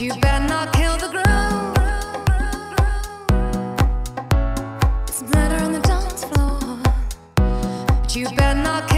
you better not kill the groove. Some glitter on the dance floor. But you better not kill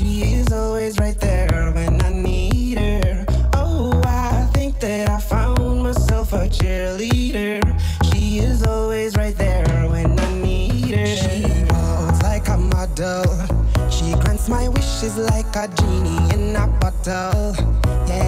Is always right there when I need her. Oh, I think that I found myself a cheerleader. She is always right there when I need her. She walks like a model. She grants my wishes like a genie in a bottle. Yeah.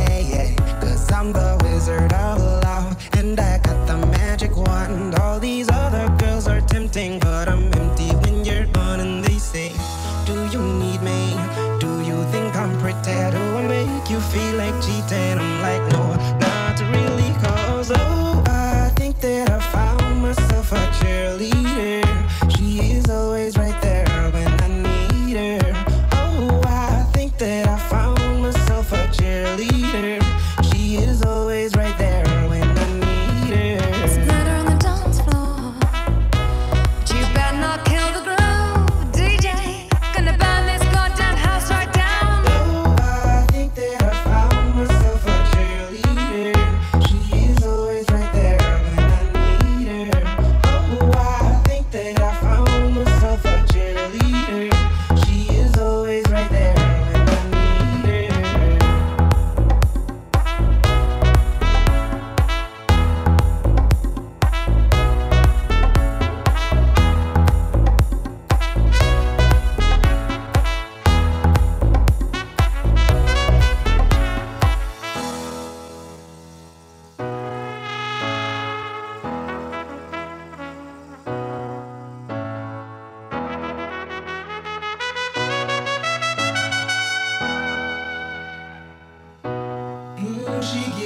she gives.